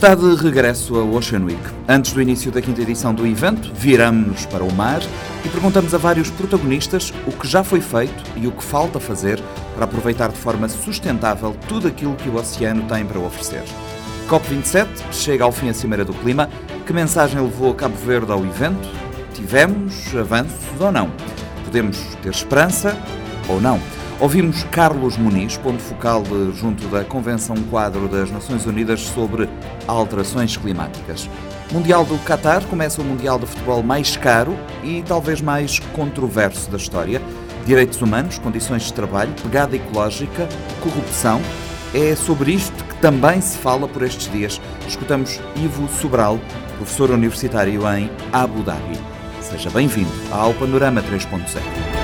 Está de regresso a Ocean Week. Antes do início da quinta edição do evento, viramos-nos para o mar e perguntamos a vários protagonistas o que já foi feito e o que falta fazer para aproveitar de forma sustentável tudo aquilo que o oceano tem para oferecer. COP27 chega ao fim a Cimeira do Clima. Que mensagem levou Cabo Verde ao evento? Tivemos avanços ou não? Podemos ter esperança ou não? Ouvimos Carlos Muniz, ponto focal junto da Convenção Quadro das Nações Unidas sobre Alterações Climáticas. Mundial do Qatar começa o Mundial de Futebol mais caro e talvez mais controverso da história. Direitos humanos, condições de trabalho, pegada ecológica, corrupção. É sobre isto que também se fala por estes dias. Escutamos Ivo Sobral, professor universitário em Abu Dhabi. Seja bem-vindo ao Panorama 3.0.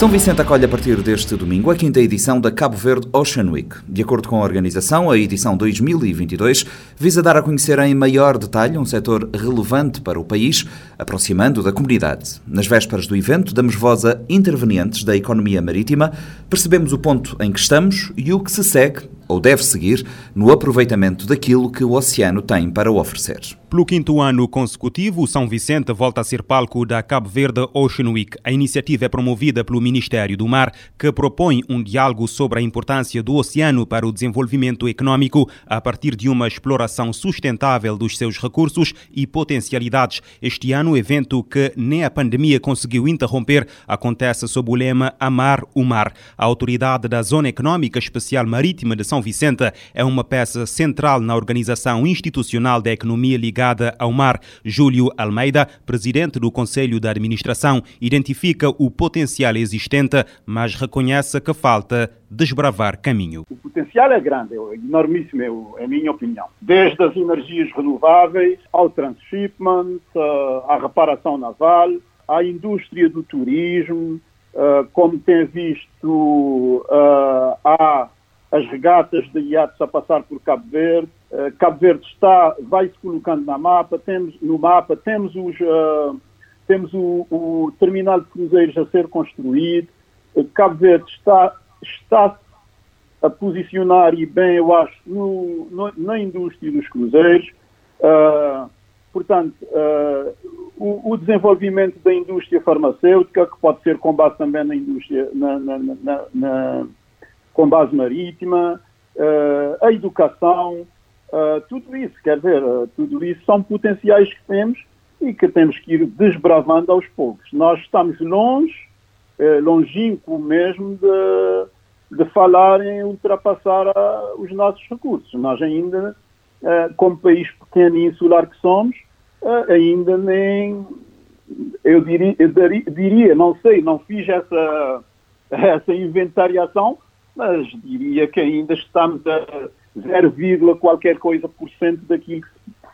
São Vicente acolhe a partir deste domingo a quinta edição da Cabo Verde Ocean Week. De acordo com a organização, a edição 2022 visa dar a conhecer em maior detalhe um setor relevante para o país, aproximando da comunidade. Nas vésperas do evento, damos voz a intervenientes da economia marítima, percebemos o ponto em que estamos e o que se segue ou deve seguir no aproveitamento daquilo que o oceano tem para oferecer. Pelo quinto ano consecutivo, São Vicente volta a ser palco da Cabo Verde Ocean Week. A iniciativa é promovida pelo Ministério do Mar, que propõe um diálogo sobre a importância do oceano para o desenvolvimento econômico a partir de uma exploração sustentável dos seus recursos e potencialidades. Este ano, o evento que nem a pandemia conseguiu interromper acontece sob o lema Amar o Mar. A autoridade da Zona Econômica Especial Marítima de São são Vicente é uma peça central na organização institucional da economia ligada ao mar. Júlio Almeida, presidente do Conselho de Administração, identifica o potencial existente, mas reconhece que falta desbravar caminho. O potencial é grande, é enormíssimo, é a minha opinião. Desde as energias renováveis ao transshipment, eh, à reparação naval, à indústria do turismo, eh, como tem visto, uh, há as regatas de iates a passar por Cabo Verde. Uh, Cabo Verde está, vai-se colocando na mapa, temos, no mapa, temos, os, uh, temos o, o, terminal de cruzeiros a ser construído. Uh, Cabo Verde está, está a posicionar e bem, eu acho, no, no, na indústria dos cruzeiros. portanto, o, o, desenvolvimento da indústria farmacêutica, que pode ser com base também na indústria, na, na, na com base marítima, uh, a educação, uh, tudo isso, quer dizer, uh, tudo isso são potenciais que temos e que temos que ir desbravando aos poucos. Nós estamos longe, longínquo mesmo, de, de falar em ultrapassar os nossos recursos. Nós ainda, como país pequeno e insular que somos, ainda nem, eu diria, eu diria, não sei, não fiz essa, essa inventariação, mas diria que ainda estamos a 0, qualquer coisa por cento daquilo que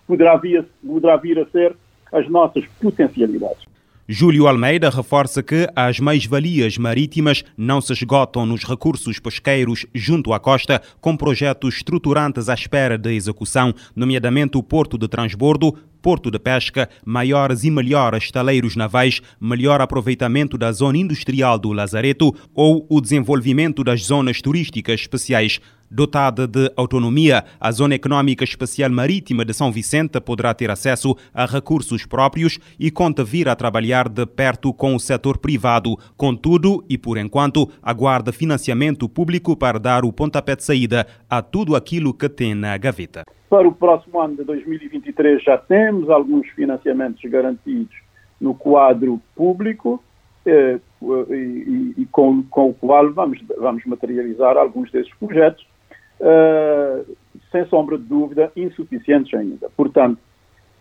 poderá vir, poderá vir a ser as nossas potencialidades. Júlio Almeida reforça que as mais-valias marítimas não se esgotam nos recursos pesqueiros junto à costa, com projetos estruturantes à espera de execução, nomeadamente o Porto de Transbordo, porto de pesca, maiores e melhores estaleiros navais, melhor aproveitamento da zona industrial do Lazareto ou o desenvolvimento das zonas turísticas especiais. Dotada de autonomia, a Zona Econômica Especial Marítima de São Vicente poderá ter acesso a recursos próprios e conta vir a trabalhar de perto com o setor privado. Contudo, e por enquanto, aguarda financiamento público para dar o pontapé de saída a tudo aquilo que tem na gaveta. Para o próximo ano de 2023 já temos alguns financiamentos garantidos no quadro público eh, e, e, e com, com, o qual vamos, vamos materializar alguns desses projetos, eh, sem sombra de dúvida, insuficientes ainda. Portanto,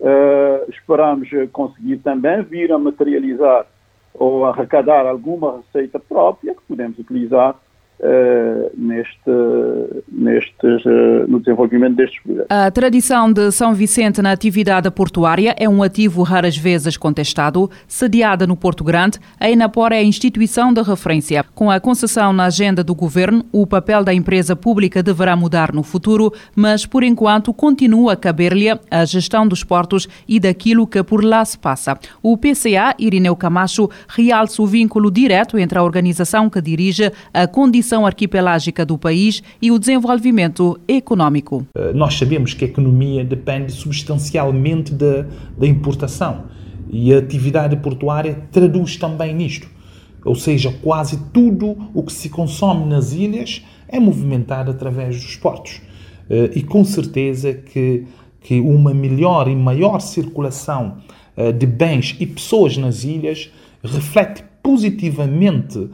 eh, esperamos conseguir também vir a materializar ou arrecadar alguma receita própria que podemos utilizar Uh, neste, uh, no desenvolvimento destes projetos. A tradição de São Vicente na atividade portuária é um ativo raras vezes contestado. Sediada no Porto Grande, a Enapor é a instituição de referência. Com a concessão na agenda do governo, o papel da empresa pública deverá mudar no futuro, mas por enquanto continua a caber-lhe a gestão dos portos e daquilo que por lá se passa. O PCA, Irineu Camacho, realça o vínculo direto entre a organização que dirige a condição arquipelágica do país e o desenvolvimento econômico. Eh, nós sabemos que a economia depende substancialmente da, da importação e a atividade portuária traduz também nisto. Ou seja, quase tudo o que se consome nas ilhas é movimentado através dos portos. Eh, e com certeza que, que uma melhor e maior circulação eh, de bens e pessoas nas ilhas reflete positivamente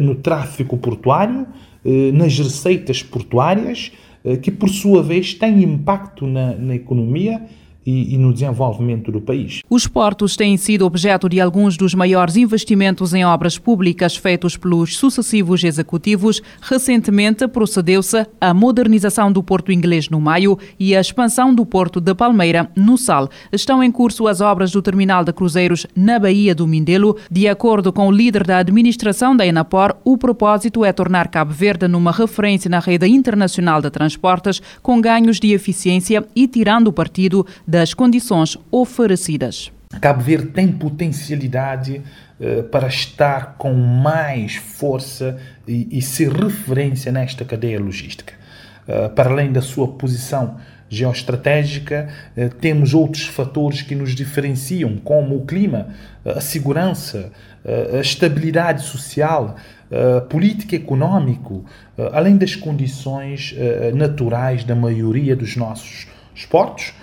no tráfego portuário, eh, nas receitas portuárias, eh, que por sua vez têm impacto na, na economia e, e, no desenvolvimento do país. Os portos têm sido objeto de alguns dos maiores investimentos em obras públicas feitos pelos sucessivos executivos. Recentemente procedeu-se à modernização do Porto Inglês no Maio e à expansão do Porto de Palmeira no Sal. Estão em curso as obras do terminal de cruzeiros na Baía do Mindelo. De acordo com o líder da administração da Enapor, o propósito é tornar Cabo Verde numa referência na rede internacional de transportes, com ganhos de eficiência e tirando partido das condições oferecidas. Cabo Verde tem potencialidade uh, para estar com mais força e, e ser referência nesta cadeia logística. Uh, para além da sua posição geoestratégica, uh, temos outros fatores que nos diferenciam, como o clima, a segurança, a estabilidade social, a política econômica, além das condições naturais da maioria dos nossos esportes eh,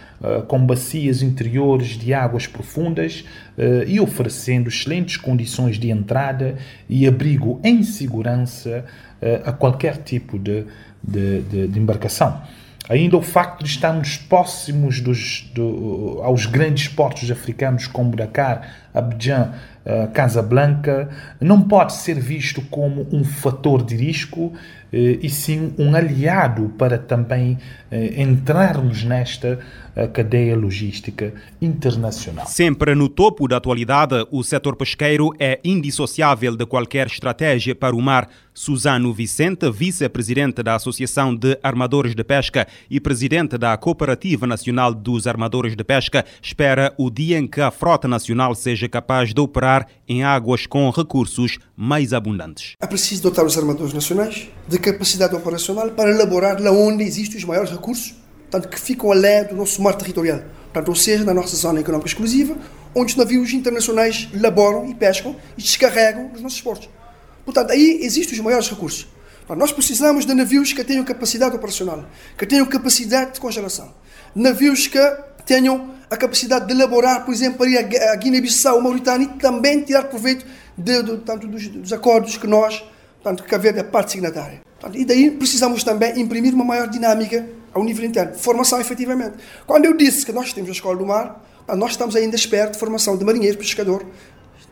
com bacias interiores de águas profundas uh, e oferecendo excelentes condições de entrada e abrigo em segurança uh, a qualquer tipo de, de, de, de, embarcação. Ainda o facto de estarmos próximos dos, do, aos grandes portos africanos como Dakar, Abidjan, Casablanca, não pode ser visto como um fator de risco e sim um aliado para também entrarmos nesta a cadeia logística internacional. Sempre no topo da atualidade, o setor pesqueiro é indissociável de qualquer estratégia para o mar. Suzano Vicente, vice-presidente da Associação de Armadores de Pesca e presidente da Cooperativa Nacional dos Armadores de Pesca, espera o dia em que a frota nacional seja capaz de operar em águas com recursos mais abundantes. É preciso dotar os armadores nacionais de capacidade operacional para elaborar lá onde existem os maiores recursos portanto, que ficam além do nosso mar territorial, portanto, ou seja, na nossa zona económica exclusiva, onde os navios internacionais laboram e pescam e descarregam os nossos portos. Portanto, aí existem os maiores recursos. Nós precisamos de navios que tenham capacidade operacional, que tenham capacidade de congelação, navios que tenham a capacidade de elaborar, por exemplo, a Guiné-Bissau, Mauritânia e também tirar proveito de, de, tanto dos, dos, acordos que nós, tanto que Cabo é parte signatária. E daí precisamos também imprimir uma maior dinâmica ao nível interno. Formação, efetivamente. Quando eu disse que nós temos a Escola do Mar, nós estamos ainda esperto de formação de marinheiro, pescador,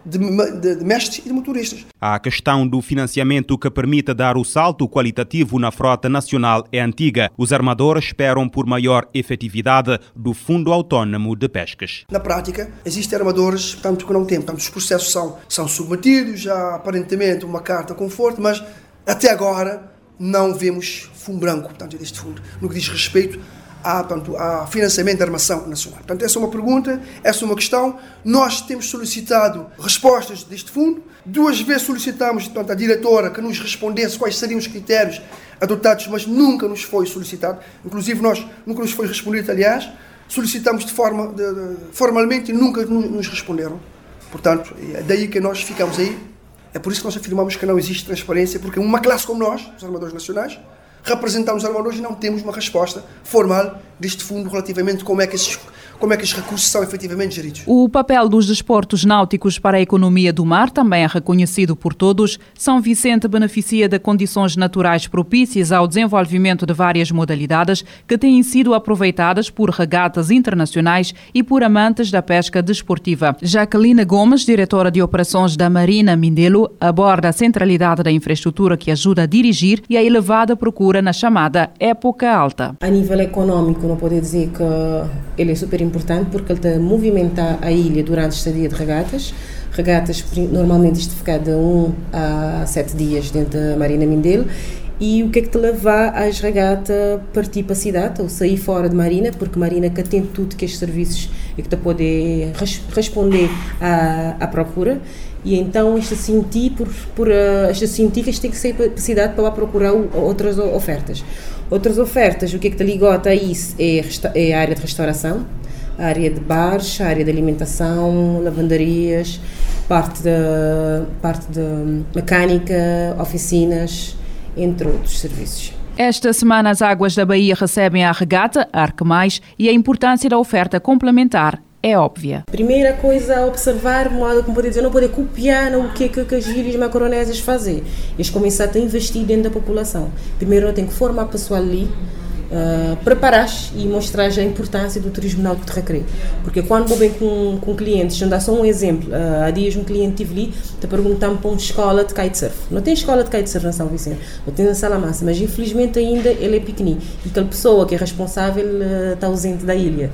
de, de, de, mestres e de motoristas. A questão do financiamento que permita dar o salto qualitativo na frota nacional é antiga. Os armadores esperam por maior efetividade do Fundo Autónomo de Pescas. Na prática, existem armadores, portanto, que não têm. Portanto, os processos são, são submetidos, já aparentemente uma carta conforto, mas até agora não vemos fundo branco, portanto, deste fundo, no que diz respeito a, portanto, a financiamento da armação nacional. Portanto, essa é uma pergunta, essa é uma questão. Nós temos solicitado respostas deste fundo. Duas vezes solicitamos portanto, à diretora que nos respondesse quais seriam os critérios adotados, mas nunca nos foi solicitado. Inclusive, nós nunca nos foi respondido, aliás. Solicitamos de forma de, de, formalmente e nunca nos responderam. Portanto, é daí que nós ficamos aí é por isso que nós afirmamos que não existe transparência, porque uma classe como nós, os armadores nacionais, representamos os armadores e não temos uma resposta formal deste fundo relativamente como é que esses, como é que os recursos são efetivamente geridos. O papel dos desportos náuticos para a economia do mar também é reconhecido por todos. São Vicente beneficia de condições naturais propícias ao desenvolvimento de várias modalidades que têm sido aproveitadas por regatas internacionais e por amantes da pesca desportiva. Jacqueline Gomes, diretora de operações da Marina Mindelo, aborda a centralidade da infraestrutura que ajuda a dirigir e a elevada procura na chamada época alta. A nível econômico, não pode dizer que ele é super importante porque ele está a movimentar a ilha durante a estadia de regatas. Regatas normalmente isto fica de 1 um a 7 dias dentro da Marina Mindelo. E o que é que te leva às regatas partir para a cidade ou sair fora de Marina, porque Marina que tem tudo que estes serviços e que te pode res responder à, à procura. E então esta sentir por, por uh, esta sentir que tem que sair para a cidade para lá procurar outras ofertas. Outras ofertas o que é que te ligota a isso? É, é a área de restauração a área de bares a área de alimentação lavanderias parte da parte de mecânica oficinas entre outros serviços esta semana as águas da Bahia recebem a regata Arque Mais e a importância da oferta complementar é óbvia. Primeira coisa a observar, modo como poder dizer, não poder copiar o que, que, que as ilhas macronésias fazem. Eles começam a investir dentro da população. Primeiro, tem que formar pessoal ali, Uh, e mostrar a importância do turismo náutico de recreio. Porque quando vou bem com, com clientes, já dá só um exemplo, uh, há dias um cliente tive ali, te perguntando para uma escola de kitesurf. Não tem escola de kitesurf na São Vicente, não tem na Salamassa, mas infelizmente ainda ele é pequenino. E aquela pessoa que é responsável uh, está ausente da ilha.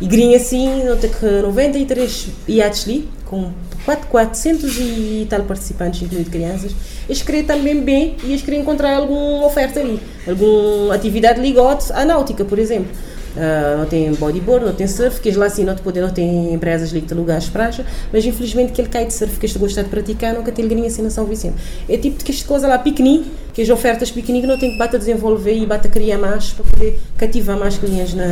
E grinha assim, não tem que 93 iates ali, com 400 e tal participantes, incluindo crianças. Eles querem também bem e eles querem encontrar alguma oferta ali, alguma atividade ligada à náutica, por exemplo. Uh, não tem bodyboard, não tem surf, que lá assim não, te pode, não tem empresas ali que te lugares praia, mas infelizmente aquele kite surf que este gosta de praticar nunca tem grinha assim na São Vicente. É tipo de que esta coisa lá pequenininho, que as ofertas pequenininhas não tem que bater a desenvolver e bater a criar mais para poder cativar mais clientes na,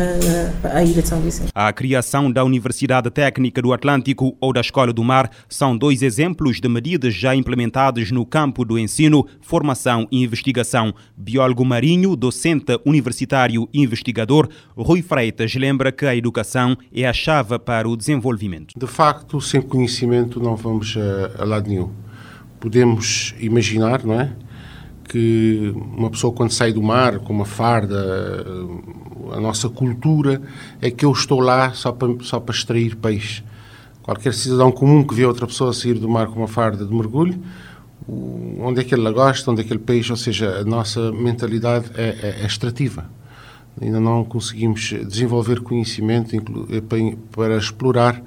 na ilha de São Vicente. A criação da Universidade Técnica do Atlântico ou da Escola do Mar são dois exemplos de medidas já implementadas no campo do ensino, formação e investigação. Biólogo marinho, docente universitário e investigador, Rui Freitas lembra que a educação é a chave para o desenvolvimento. De facto, sem conhecimento não vamos a, a lado nenhum. Podemos imaginar, não é? Que uma pessoa quando sai do mar com uma farda, a nossa cultura é que eu estou lá só para, só para extrair peixe. Qualquer cidadão comum que vê outra pessoa sair do mar com uma farda de mergulho, onde é que ele gosta, onde é que ele peixe, ou seja, a nossa mentalidade é, é, é extrativa. Ainda não conseguimos desenvolver conhecimento eh, para explorar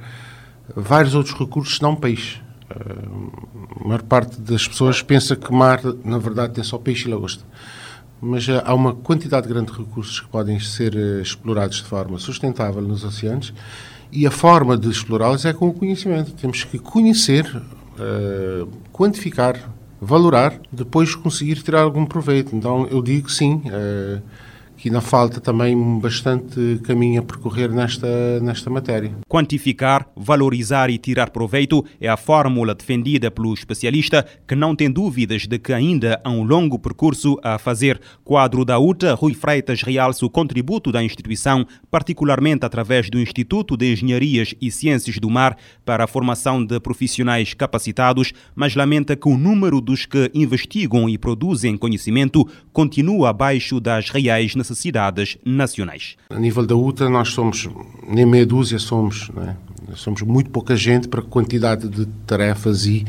vários outros recursos, não peixe. A maior parte das pessoas pensa que mar, na verdade, tem só peixe e lagosta. Mas há uma quantidade grande de recursos que podem ser eh, explorados de forma sustentável nos oceanos e a forma de explorá-los é com o conhecimento. Temos que conhecer, uh, quantificar, valorar, depois conseguir tirar algum proveito. Então, eu digo sim. Uh, que ainda falta também bastante caminho a percorrer nesta, nesta matéria. Quantificar, valorizar e tirar proveito é a fórmula defendida pelo especialista, que não tem dúvidas de que ainda há um longo percurso a fazer. Quadro da UTA, Rui Freitas realça o contributo da instituição, particularmente através do Instituto de Engenharias e Ciências do Mar, para a formação de profissionais capacitados, mas lamenta que o número dos que investigam e produzem conhecimento continua abaixo das reais necessidades necessidades nacionais. A nível da UTA, nós somos, nem meia dúzia somos, é? somos muito pouca gente para a quantidade de tarefas e,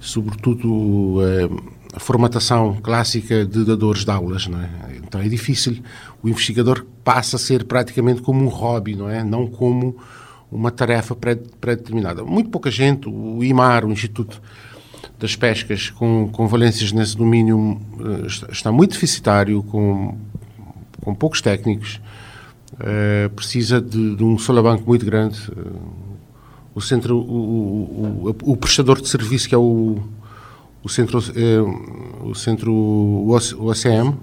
sobretudo, eh, a formatação clássica de dadores de aulas. Não é? Então é difícil, o investigador passa a ser praticamente como um hobby, não é? Não como uma tarefa pré-determinada. Muito pouca gente, o IMAR, o Instituto das Pescas, com, com valências nesse domínio, eh, está muito deficitário, com com poucos técnicos, uh, precisa de, de, um solabanco muito grande. Uh, o centro, o, o, o, prestador de serviço que é o, o centro, uh, o centro, o OCM,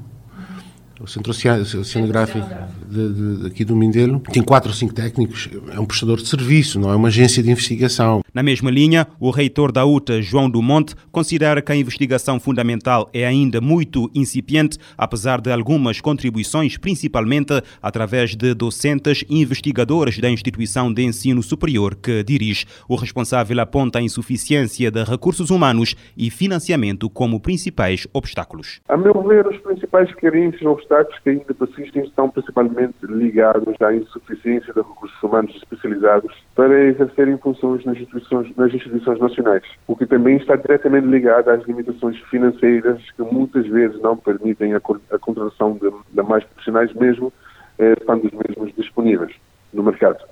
o Centro Oceanográfico de, de, aqui do Mindelo, tem quatro ou cinco técnicos, é um prestador de serviço, não é uma agência de investigação. Na mesma linha, o reitor da UTA, João Dumont, considera que a investigação fundamental é ainda muito incipiente, apesar de algumas contribuições, principalmente através de docentes e investigadores da instituição de ensino superior que dirige. O responsável aponta a insuficiência de recursos humanos e financiamento como principais obstáculos. A meu ver, os principais carências e obstáculos que ainda persistem estão principalmente ligados à insuficiência de recursos humanos especializados para exercerem funções nas instituições, nas instituições nacionais, o que também está diretamente ligado às limitações financeiras que muitas vezes não permitem a, a contratação de, de mais profissionais mesmo, eh, estando os mesmos disponíveis no mercado.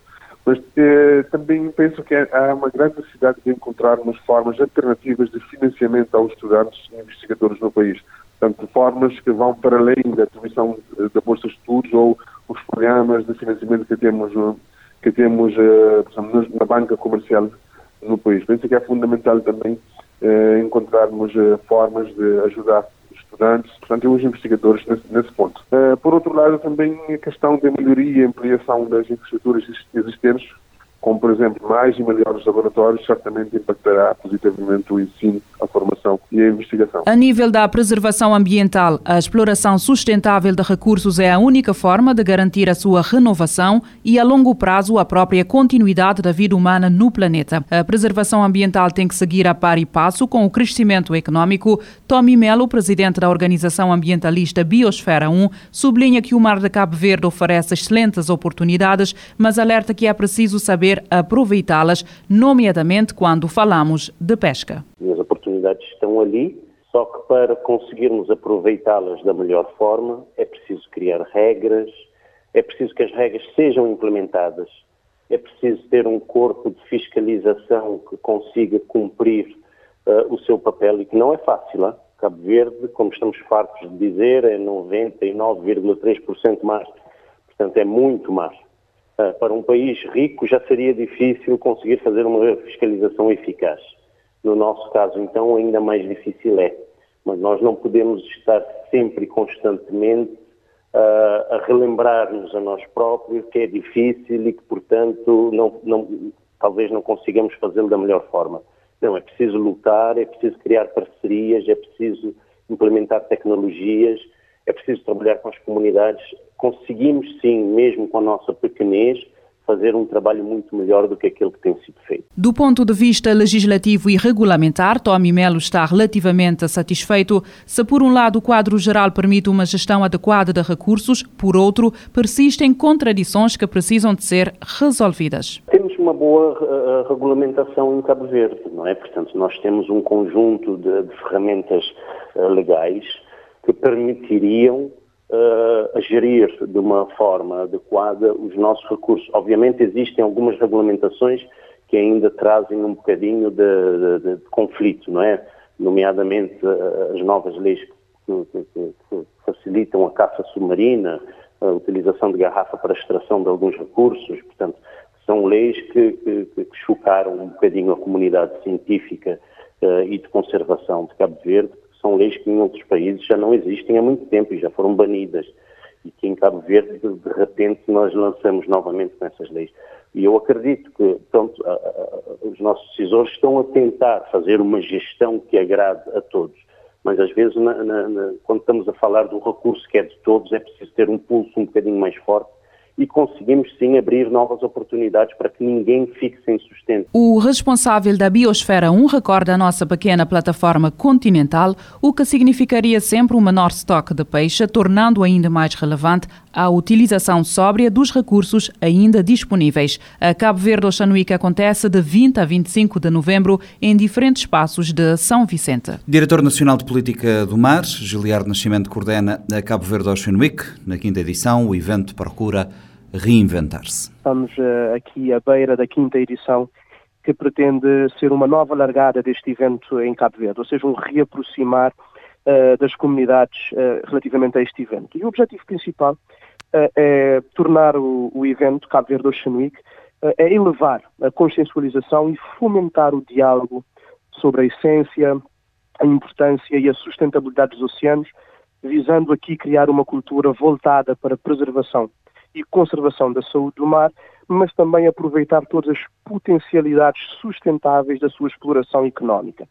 Mas eh, também penso que há uma grande necessidade de encontrarmos formas alternativas de financiamento aos estudantes e investigadores no país. Portanto, formas que vão para além da atribuição da Bolsa de Estudos ou os programas de financiamento que temos, que temos eh, na banca comercial no país. Penso que é fundamental também encontrarmos formas de ajudar estudantes, portanto, e os investigadores nesse, nesse ponto. por outro lado, também a questão da melhoria e ampliação das infraestruturas existentes, como, por exemplo, mais e melhores laboratórios, certamente impactará positivamente o ensino, a formação e a investigação. A nível da preservação ambiental, a exploração sustentável de recursos é a única forma de garantir a sua renovação e, a longo prazo, a própria continuidade da vida humana no planeta. A preservação ambiental tem que seguir a par e passo com o crescimento econômico. Tommy Melo, presidente da organização ambientalista Biosfera 1, sublinha que o Mar de Cabo Verde oferece excelentes oportunidades, mas alerta que é preciso saber aproveitá-las, nomeadamente quando falamos de pesca. As oportunidades estão ali, só que para conseguirmos aproveitá-las da melhor forma é preciso criar regras, é preciso que as regras sejam implementadas, é preciso ter um corpo de fiscalização que consiga cumprir uh, o seu papel e que não é fácil. Hein? Cabo Verde, como estamos fartos de dizer, é 99,3% mar. Portanto, é muito mar. Ah, para um país rico já seria difícil conseguir fazer uma fiscalização eficaz. No nosso caso, então, ainda mais difícil é. Mas nós não podemos estar sempre constantemente uh, a relembrar-nos a nós próprios que é difícil e que, portanto, não, não, talvez não consigamos fazê-lo da melhor forma. Não, é preciso lutar, é preciso criar parcerias, é preciso implementar tecnologias, é preciso trabalhar com as comunidades. Conseguimos, sim, mesmo com a nossa pequenez, fazer um trabalho muito melhor do que aquele que tem sido feito. Do ponto de vista legislativo e regulamentar, Tommy Melo está relativamente satisfeito se, por um lado, o quadro geral permite uma gestão adequada de recursos, por outro, persistem contradições que precisam de ser resolvidas. Temos uma boa uh, regulamentação em Cabo Verde, não é? Portanto, nós temos um conjunto de, de ferramentas uh, legais que permitiriam uh, gerir de uma forma adequada os nossos recursos. Obviamente existem algumas regulamentações que ainda trazem um bocadinho de, de, de conflito, não é? Nomeadamente uh, as novas leis que, que, que, facilitam a caça submarina, a utilização de garrafa para extração de alguns recursos, portanto, são leis que, que, que chocaram um bocadinho a comunidade científica uh, e de conservação de Cabo Verde, são leis que em outros países já não existem há muito tempo e já foram banidas. E que em Cabo Verde, de, repente, nós lançamos novamente com essas leis. E eu acredito que, pronto, a, a, os nossos decisores estão a tentar fazer uma gestão que agrade a todos. Mas às vezes, na, na, na, quando estamos a falar do recurso que é de todos, é preciso ter um pulso um bocadinho mais forte e conseguimos sim abrir novas oportunidades para que ninguém fique sem sustento. O responsável da Biosfera 1 recorda a nossa pequena plataforma continental, o que significaria sempre um menor estoque de peixe, tornando ainda mais relevante a utilização sóbria dos recursos ainda disponíveis. A Cabo Verde Oceanuica acontece de 20 a 25 de novembro em diferentes espaços de São Vicente. Diretor Nacional de Política do Mar, Giliardo Nascimento coordena a Cabo Verde Ocean Week. Na quinta edição, o evento procura reinventar-se. Estamos uh, aqui à beira da quinta edição que pretende ser uma nova largada deste evento em Cabo Verde, ou seja, um reaproximar uh, das comunidades uh, relativamente a este evento. E o objetivo principal é tornar o, o, evento Cabo Verde Ocean Week, é elevar a consciencialização e fomentar o diálogo sobre a essência, a importância e a sustentabilidade dos oceanos, visando aqui criar uma cultura voltada para a preservação e conservação da saúde do mar, mas também aproveitar todas as potencialidades sustentáveis da sua exploração económica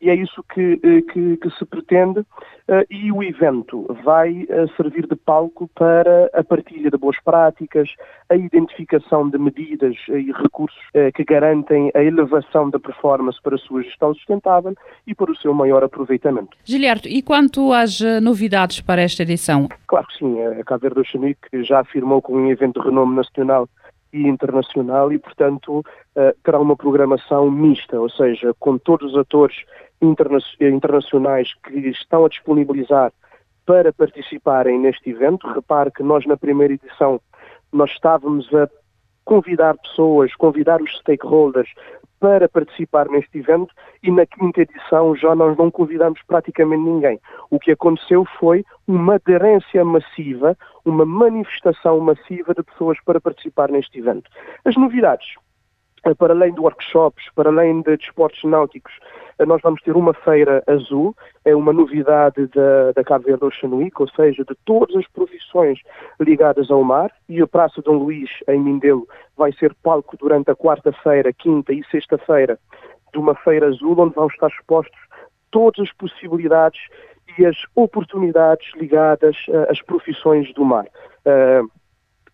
e é isso que, eh, que, que se pretende uh, e o evento vai uh, servir de palco para a partilha de boas práticas, a identificação de medidas e recursos que garantem a elevação da performance para a sua gestão sustentável e para o seu maior aproveitamento. Gilberto, e quanto às novidades para esta edição? Claro que sim, a Cabo Verde Oceanic já afirmou com um evento de renome nacional e internacional e, portanto, terá uma programação mista, ou seja, com todos os atores interna internacionais que estão a disponibilizar para participarem neste evento. Repare que nós na primeira edição nós estávamos a convidar pessoas, convidar os stakeholders para participar neste evento e na quinta edição já nós não convidamos praticamente ninguém. O que aconteceu foi uma aderência massiva, uma manifestação massiva de pessoas para participar neste evento. As novidades, para além de workshops, para além de desportos náuticos, eh, nós vamos ter uma feira azul, é uma novidade da, da Cabo Verde Ocean Week, ou seja, de todas as profissões ligadas ao mar, e a Praça Dom Luís, em Mindelo, vai ser palco durante a quarta-feira, quinta e sexta-feira de uma feira azul, onde vão estar expostos todas as possibilidades e as oportunidades ligadas uh, às profissões do mar. Uh,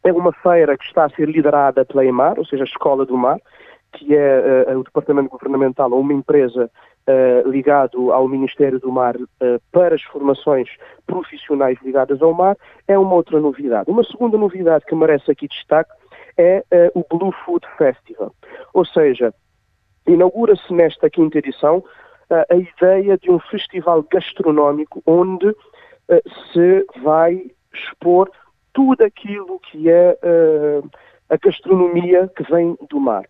é uma feira que está a ser liderada pela EMAR, ou seja, a Escola do Mar, que é uh, o departamento governamental ou uma empresa uh, ligado ao Ministério do Mar uh, para as formações profissionais ligadas ao mar, é uma outra novidade. Uma segunda novidade que merece aqui destaque é o Blue Food Festival, ou seja, inaugura-se nesta quinta edição a ideia de um festival gastronómico onde se vai expor tudo aquilo que é uh, a gastronomia que vem do mar.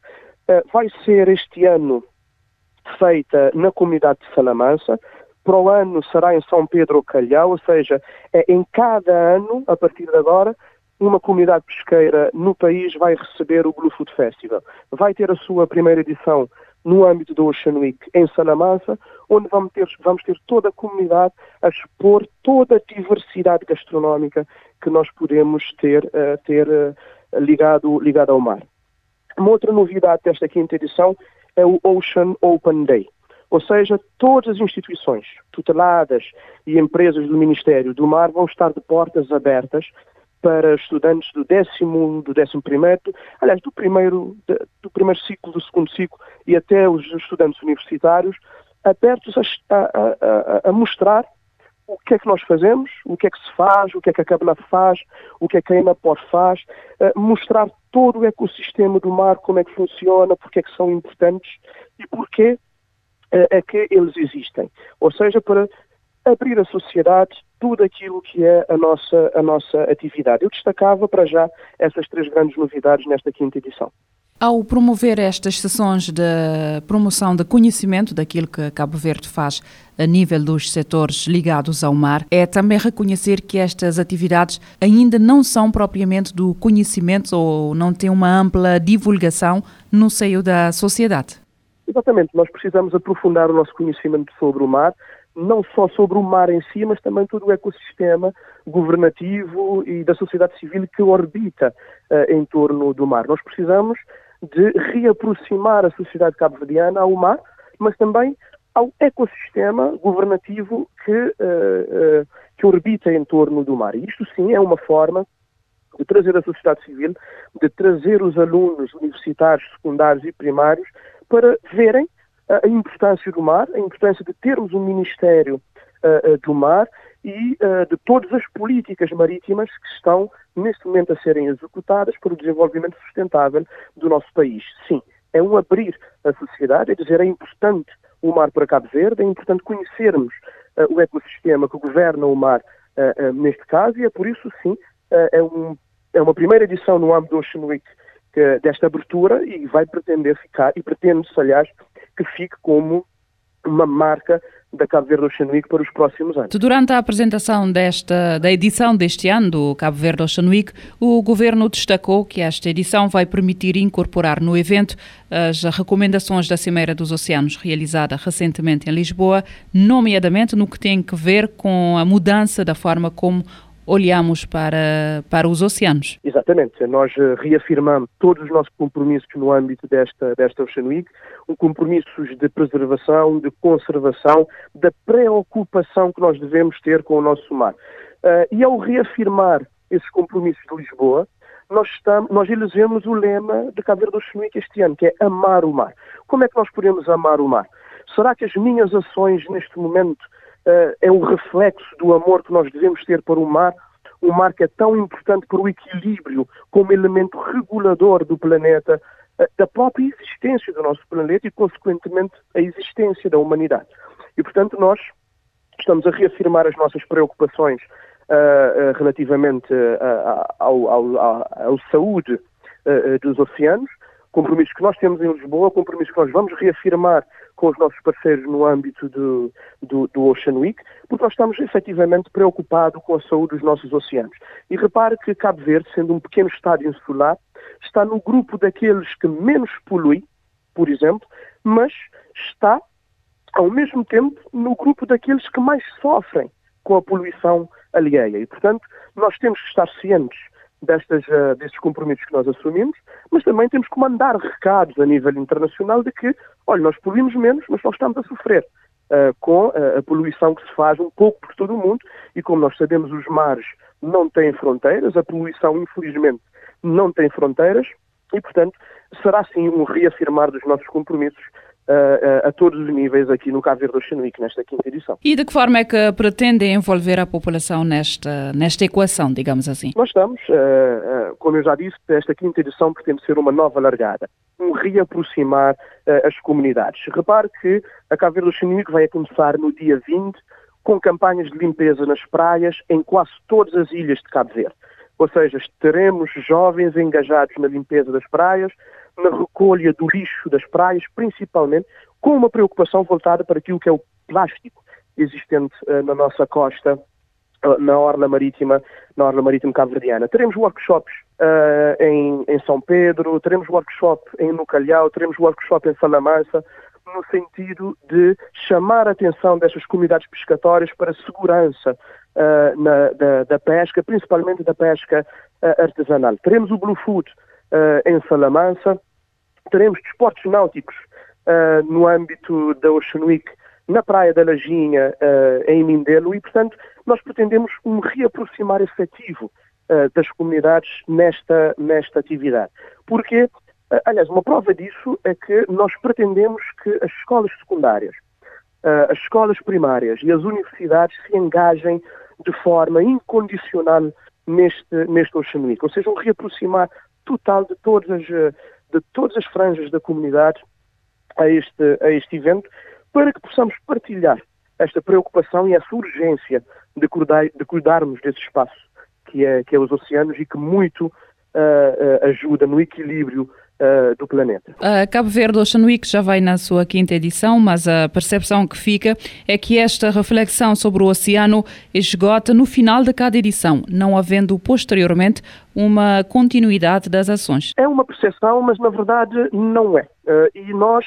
Uh, vai ser este ano feita na comunidade de Salamanca, para o ano será em São Pedro Calhau, ou seja, é em cada ano, a partir de agora, uma comunidade pesqueira no país vai receber o Blue Food Festival. Vai ter a sua primeira edição no âmbito do Ocean Week em Salamanca, onde vamos ter, vamos ter toda a comunidade a expor toda a diversidade gastronómica que nós podemos ter, uh, ter uh, ligado, ligado ao mar. Uma outra novidade desta quinta edição é o Ocean Open Day. Ou seja, todas as instituições tuteladas e empresas do Ministério do Mar vão estar de portas abertas para estudantes do décimo, do décimo primeiro, aliás, do primeiro, do primeiro ciclo, do segundo ciclo e até os estudantes universitários, abertos a, a, a, a mostrar o que é que nós fazemos, o que é que se faz, o que é que a CABNA faz, o que é que a ENAPOR faz, uh, mostrar todo o ecossistema do mar, como é que funciona, porque é que são importantes e porquê uh, é que eles existem. Ou seja, para abrir a sociedade tudo aquilo que é a nossa, a nossa atividade. Eu destacava para já essas três grandes novidades nesta quinta edição. Ao promover estas sessões de promoção de conhecimento daquilo que Cabo Verde faz a nível dos setores ligados ao mar, é também reconhecer que estas atividades ainda não são propriamente do conhecimento ou não têm uma ampla divulgação no seio da sociedade. Exatamente, nós precisamos aprofundar o nosso conhecimento sobre o mar, não só sobre o mar em si, mas também todo o ecossistema governativo e da sociedade civil que orbita uh, em torno do mar. Nós precisamos de reaproximar a sociedade cabo-verdiana ao mar, mas também ao ecossistema governativo que, uh, uh, que orbita em torno do mar. E isto sim é uma forma de trazer a sociedade civil, de trazer os alunos universitários, secundários e primários para verem a importância do mar, a importância de termos um Ministério do Mar e uh, de todas as políticas marítimas que estão neste momento a serem executadas para o desenvolvimento sustentável do nosso país. Sim, é um abrir a sociedade, é dizer, é importante o mar para Cabo Verde, é importante conhecermos uh, o ecossistema que governa o mar neste caso e é por isso, sim, é, um, é uma primeira edição no âmbito do Ocean Week desta abertura e vai pretender ficar, e pretende-se, aliás, que fique como uma marca da Cabo Verde Ocean Week para os próximos anos. Durante a apresentação desta, da edição deste ano do Cabo Verde Ocean Week, o Governo destacou que esta edição vai permitir incorporar no evento as recomendações da Cimeira dos Oceanos, realizada recentemente em Lisboa, nomeadamente no que tem a ver com a mudança da forma como olhamos para, para os oceanos. Exatamente. Nós eh, reafirmamos todos os nossos compromissos no âmbito desta, desta Ocean Week, um compromissos de preservação, de conservação, da preocupação que nós devemos ter com o nosso mar. Uh, e ao reafirmar esses compromissos de Lisboa, nós, estamos, nós elegemos o lema de Cabo Verde Ocean Week este ano, que é amar o mar. Como é que nós podemos amar o mar? Será que as minhas ações neste momento é um reflexo do amor que nós devemos ter para o mar, um mar que é tão importante para o equilíbrio como elemento regulador do planeta, uh, da própria existência do nosso planeta e, consequentemente, a existência da humanidade. E, portanto, nós estamos a reafirmar as nossas preocupações uh, relativamente ao, ao, ao, ao, saúde dos oceanos, compromissos que nós temos em Lisboa, compromissos que nós vamos reafirmar com os nossos parceiros no âmbito do, do, do Ocean Week, porque nós estamos efetivamente preocupados com a saúde dos nossos oceanos. E repare que Cabo Verde, sendo um pequeno estado insular, está no grupo daqueles que menos polui, por exemplo, mas está, ao mesmo tempo, no grupo daqueles que mais sofrem com a poluição alheia. E, portanto, nós temos que estar cientes destas, uh, destes compromissos que nós assumimos, mas também temos que mandar recados a nível internacional de que, olha, nós poluímos menos, mas nós estamos a sofrer uh, com a poluição que se faz um pouco por todo o mundo e como nós sabemos os mares não têm fronteiras, a poluição infelizmente não tem fronteiras e, portanto, será sim um reafirmar dos nossos compromissos a, a, todos os níveis aqui no Cabo Verde Ocean Week, nesta quinta edição. E de que forma é que pretendem envolver a população nesta, nesta equação, digamos assim? Nós estamos, uh, uh, como eu já disse, esta quinta edição pretende ser uma nova largada, um reaproximar uh, as comunidades. Repare que a Cabo Verde Ocean Week vai começar no dia 20, com campanhas de limpeza nas praias em quase todas as ilhas de Cabo Verde. Ou seja, teremos jovens engajados na limpeza das praias, na recolha do lixo das praias, principalmente, com uma preocupação voltada para aquilo que é o plástico existente uh, na nossa costa, uh, na orla marítima, na orla marítima cabo-verdiana. Teremos workshops uh, em, em, São Pedro, teremos workshop em Nucalhau, teremos workshop em Salamanca, no sentido de chamar a atenção destas comunidades pescatórias para a segurança na, da, da, pesca, principalmente da pesca artesanal. Teremos o Blue Food em Salamanca, teremos desportos náuticos uh, no âmbito da Ocean Week na Praia da Lajinha, uh, em Mindelo, e, portanto, nós pretendemos um reaproximar efetivo uh, das comunidades nesta, nesta atividade. Porque, aliás, uma prova disso é que nós pretendemos que as escolas secundárias, as escolas primárias e as universidades se engajem de forma incondicional neste, neste Ocean Week, ou seja, um reaproximar total de todas as de todas as franjas da comunidade a este, a este evento, para que possamos partilhar esta preocupação e essa urgência de, cuidar, de cuidarmos desse espaço que é, que é os oceanos e que muito uh, ajuda no equilíbrio Uh, do planeta. A Cabo Verde Ocean Week já vai na sua quinta edição, mas a percepção que fica é que esta reflexão sobre o oceano esgota no final de cada edição, não havendo posteriormente uma continuidade das ações. É uma percepção, mas na verdade não é. Uh, e nós,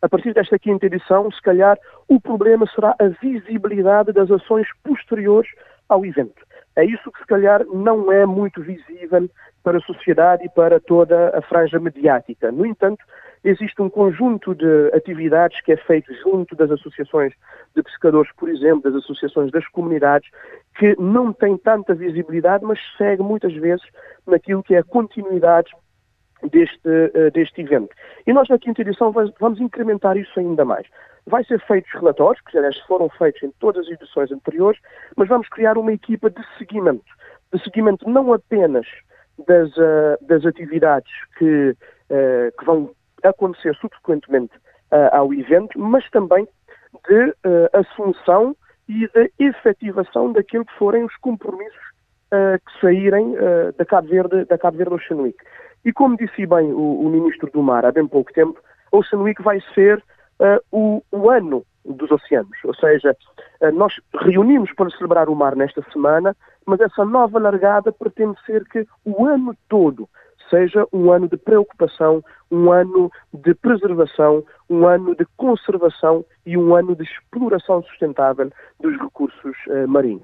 a partir desta quinta edição, se calhar o problema será a visibilidade das ações posteriores ao evento. É isso que se calhar não é muito visível para a sociedade e para toda a franja mediática. No entanto, existe um conjunto de atividades que é feito junto das associações de pescadores, por exemplo, das associações das comunidades, que não tem tanta visibilidade, mas segue muitas vezes naquilo que é a continuidade deste, uh, deste evento. E nós na quinta edição vamos incrementar isso ainda mais. Vai ser feitos relatórios, que aliás foram feitos em todas as edições anteriores, mas vamos criar uma equipa de seguimento. De seguimento não apenas das, uh, das atividades que, uh, que vão acontecer subsequentemente uh, ao evento, mas também de assunção e de efetivação daquilo que forem os compromissos que saírem da Cabo Verde, da Cabo Verde Ocean Week. E como disse bem o, o Ministro do Mar há bem pouco tempo, Ocean Week vai ser o, o, ano dos oceanos. Ou seja, eh, nós reunimos para celebrar o mar nesta semana, mas essa nova largada pretende ser que o ano todo seja um ano de preocupação, um ano de preservação, um ano de conservação e um ano de exploração sustentável dos recursos eh, marinhos.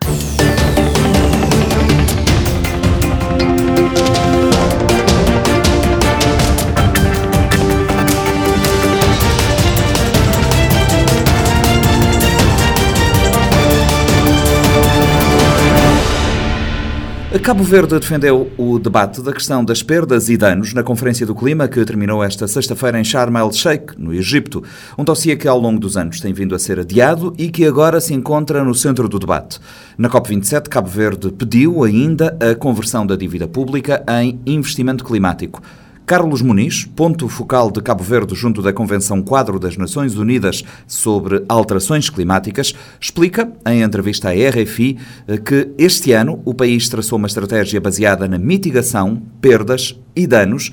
Cabo Verde defendeu o debate da questão das perdas e danos na Conferência do Clima que terminou esta sexta-feira em Sharm el-Sheikh, no Egito. Um dossiê que ao longo dos anos tem vindo a ser adiado e que agora se encontra no centro do debate. Na COP27, Cabo Verde pediu ainda a conversão da dívida pública em investimento climático. Carlos Muniz, ponto focal de Cabo Verde junto da Convenção Quadro das Nações Unidas sobre Alterações Climáticas, explica, em entrevista à RFI, que este ano o país traçou uma estratégia baseada na mitigação, perdas e danos,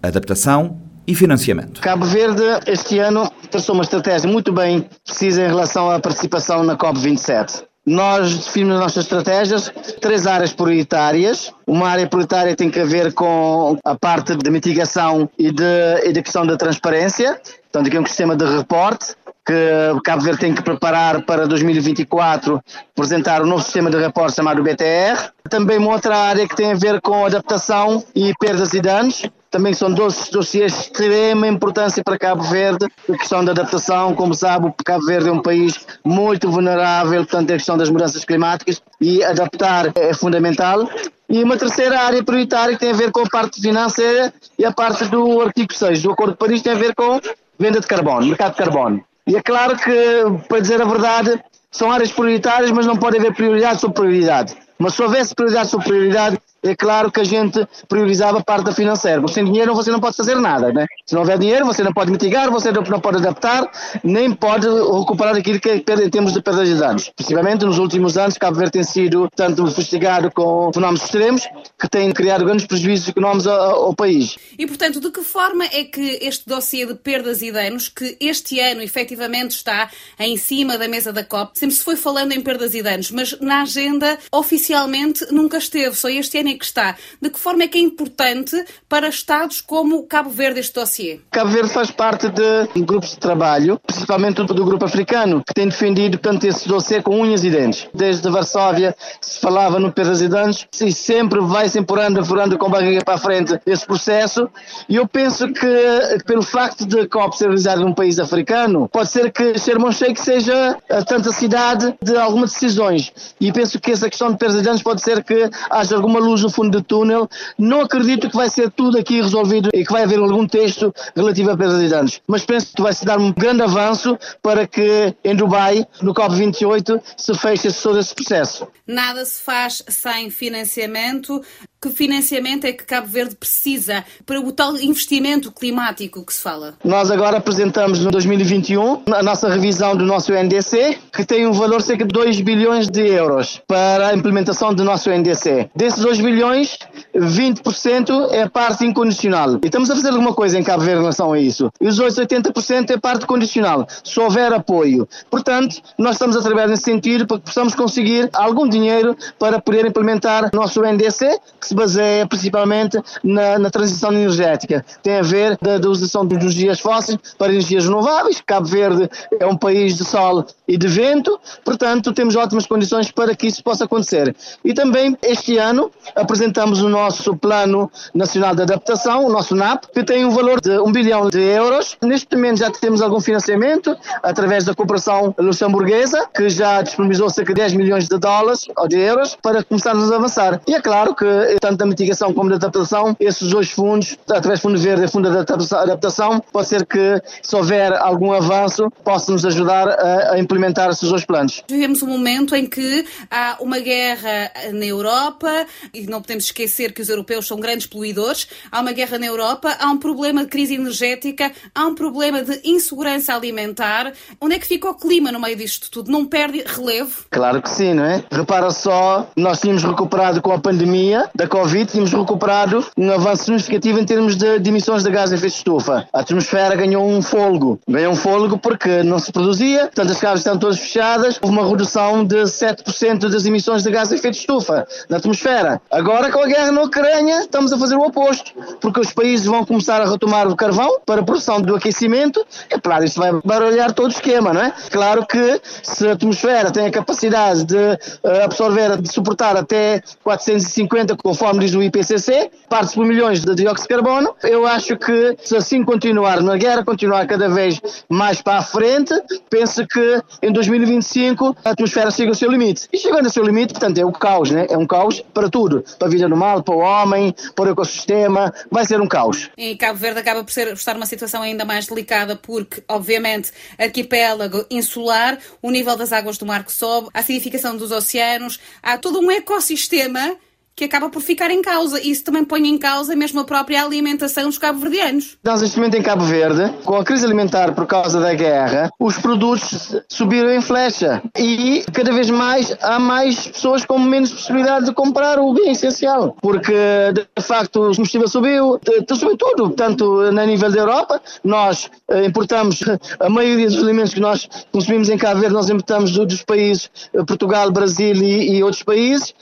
adaptação e financiamento. Cabo Verde, este ano, traçou uma estratégia muito bem precisa em relação à participação na COP27. Nós definimos as nossas estratégias, três áreas prioritárias. Uma área prioritária tem que ver com a parte de mitigação e de, e de questão da transparência, portanto, aqui é um sistema de reporte que Cabo Verde tem que preparar para 2024 apresentar um novo sistema de reporte chamado BTR. Também uma outra área que tem a ver com adaptação e perdas e danos também são dois dossiês de extrema importância para Cabo Verde. A questão da adaptação, como sabe, Cabo Verde é um país muito vulnerável, portanto, a questão das mudanças climáticas e adaptar é fundamental. E uma terceira área prioritária que tem a ver com a parte financeira e a parte do artigo 6 do Acordo de Paris tem a ver com venda de carbono, mercado de carbono. E é claro que, para dizer a verdade, são áreas prioritárias, mas não pode haver prioridade sobre prioridade. Mas se houvesse prioridade sobre prioridade, é claro que a gente priorizava a parte financeira. Sem dinheiro você não pode fazer nada, né? Se não houver dinheiro, você não pode mitigar, você não pode adaptar, nem pode recuperar aquilo que perde termos de perdas de danos. Principalmente nos últimos anos, Cabo Verde tem sido tanto fustigado com fenómenos extremos que têm criado grandes prejuízos económicos ao, ao, país. E, portanto, de que forma é que este dossiê de perdas e danos, que este ano efetivamente está em cima da mesa da COP, sempre se foi falando em perdas e danos, mas na agenda oficialmente nunca esteve, só este ano é que está. De que forma é que é importante para Estados como Cabo Verde este dossiê? Cabo Verde faz parte de grupos de trabalho, principalmente do grupo africano, que tem defendido tanto esse dossiê com unhas e dentes. Desde Varsóvia se falava no perdas e danos e sempre vai se empurrando, empurrando com barriga para a frente esse processo. E eu penso que, pelo facto de a COP ser realizada num país africano, pode ser que Sharm el-Sheikh seja a tanta cidade de algumas decisões. E penso que essa questão de perdas e danos pode ser que haja alguma luz no fundo do túnel. Não acredito que vai ser tudo aqui resolvido e que vai haver algum texto relativo a perdas e danos. Mas penso que vai se dar um grande avanço para que em Dubai, no COP28, se feche todo esse processo. Nada se faz sem financiamento. Que financiamento é que Cabo Verde precisa para o tal investimento climático que se fala? Nós agora apresentamos no 2021 a nossa revisão do nosso NDC, que tem um valor de cerca de 2 bilhões de euros para a implementação do nosso NDC. Desses 2 bilhões, 20% é parte incondicional. E estamos a fazer alguma coisa em Cabo Verde em relação a isso. E os outros 80% é parte condicional, se houver apoio. Portanto, nós estamos a trabalhar nesse sentido para que possamos conseguir algum dinheiro para poder implementar o nosso NDC, que se baseia principalmente na, na transição energética. Tem a ver da, da usação dos energias fósseis para energias renováveis. Cabo Verde é um país de sol e de vento, portanto, temos ótimas condições para que isso possa acontecer. E também, este ano, apresentamos o nosso Plano Nacional de Adaptação, o nosso NAP, que tem um valor de 1 bilhão de euros. Neste momento já temos algum financiamento através da cooperação luxemburguesa, que já disponibilizou cerca de 10 milhões de dólares ou de euros para começarmos a avançar. E é claro que, tanto da mitigação como da adaptação, esses dois fundos, através do Fundo Verde e Fundo de Adaptação, pode ser que, se houver algum avanço, possa nos ajudar a, a implementar esses dois planos. Vivemos um momento em que há uma guerra na Europa e não podemos esquecer que os europeus são grandes poluidores. Há uma guerra na Europa, há um problema de crise energética, há um problema de insegurança alimentar. Onde é que fica o clima no meio disto tudo? Não perde relevo? Claro que sim, não é? Repara só, nós tínhamos recuperado com a pandemia da Covid, tínhamos recuperado um avanço significativo em termos de, de emissões de gás de efeito de estufa. A atmosfera ganhou um fôlego. Ganhou um fôlego porque não se produzia, portanto as casas estão todas fechadas, houve uma redução de 7% das emissões de gás de efeito de estufa na atmosfera. Agora, com a guerra na Ucrânia, estamos a fazer o oposto, porque os países vão começar a retomar o carvão para a produção do aquecimento. É claro, isso vai barulhar todo o esquema, não é? Claro que se a atmosfera tem a capacidade de uh, absorver, de suportar até 450, conforme diz o IPCC, partes por milhões de dióxido de carbono, eu acho que se assim continuar na guerra, continuar cada vez mais para a frente, penso que em 2025 a atmosfera chega ao seu limite. E chegando ao seu limite, portanto, é o caos, né? É um caos para tudo, para a vida animal, para o homem, para o ecossistema, vai ser um caos. E Cabo Verde acaba por, ser, por estar numa situação ainda mais delicada porque, obviamente, arquipélago insular, o nível das águas do mar que sobe, a acidificação dos oceanos, há todo um ecossistema que acaba por ficar em causa. Isso também põe em causa mesmo a própria alimentação dos cabo-verdianos. Nós, neste momento, em Cabo Verde, com a crise alimentar por causa da guerra, os produtos subiram em flecha e cada vez mais há mais pessoas com menos possibilidade de comprar o bem essencial, porque de facto o combustível subiu, subiu tudo, tanto na nível da Europa, nós eh, importamos a maioria dos alimentos que nós consumimos em Cabo Verde, nós importamos dos países eh, Portugal, Brasil e, e outros países,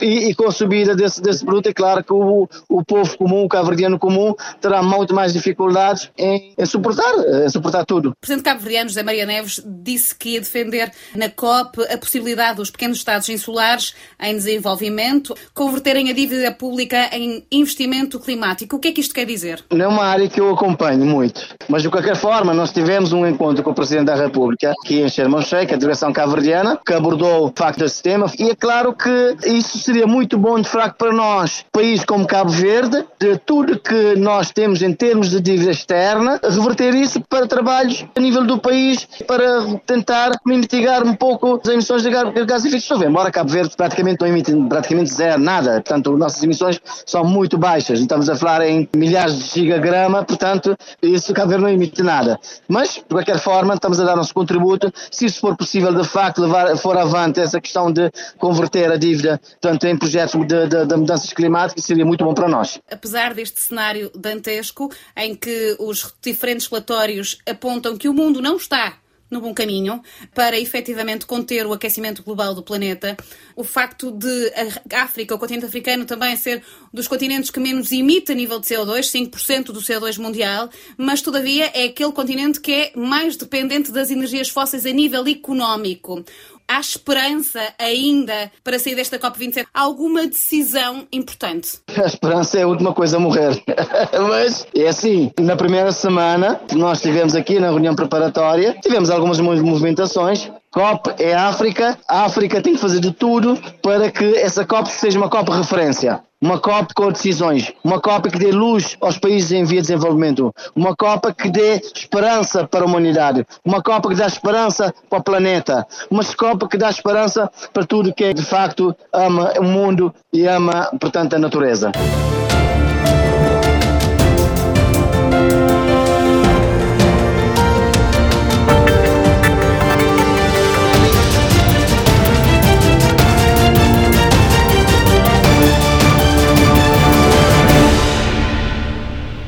e, e com a subida saída desse, desse produto, é claro que o, o povo comum, o cabo-verdiano comum, terá muito mais dificuldades em, em, suportar, em suportar tudo. O presidente cabo-verdiano, José Maria Neves, disse que ia defender na COP a possibilidade dos pequenos Estados insulares em desenvolvimento converterem a dívida pública em investimento climático. O que é que isto quer dizer? Não é uma área que eu acompanho muito, mas de qualquer forma, nós tivemos um encontro com o Presidente da República aqui em Sherman Sheikh, a direção cabo-verdiana, que abordou o facto desse tema, e é claro que isso seria muito bom de fraco para nós, país como Cabo Verde, de tudo que nós temos em termos de dívida externa, reverter isso para trabalhos a nível do país para tentar mitigar um pouco as emissões de gás de efeito estufa. Embora Cabo Verde praticamente não emite praticamente zero, nada, portanto, nossas emissões são muito baixas. Estamos a falar em milhares de gigagrama, portanto, isso Cabo Verde não emite nada. Mas, de qualquer forma, estamos a dar nosso contributo. Se isso for possível, de facto, levar for avante essa questão de converter a dívida, portanto, em projetos de da, da mudanças climáticas seria muito bom para nós. Apesar deste cenário dantesco, em que os diferentes relatórios apontam que o mundo não está no bom caminho para efetivamente conter o aquecimento global do planeta. O facto de a África, o continente africano, também ser dos continentes que menos emite a nível de CO2, 5% do CO2 mundial, mas todavia é aquele continente que é mais dependente das energias fósseis a nível económico há esperança ainda para sair desta COP27? Há alguma decisão importante? A esperança é a última coisa a morrer. Mas é assim, na primeira semana nós estivemos aqui na reunião preparatória, tivemos algumas movimentações. COP é África, a África tem que fazer de tudo para que essa COP seja uma COP referência. Uma COP com decisões, uma COP que dê luz aos países em via de desenvolvimento, uma COP que dê esperança para a humanidade, uma COP que dá esperança para o planeta, uma COP que dá esperança para tudo que de facto ama o mundo e ama, portanto, a natureza.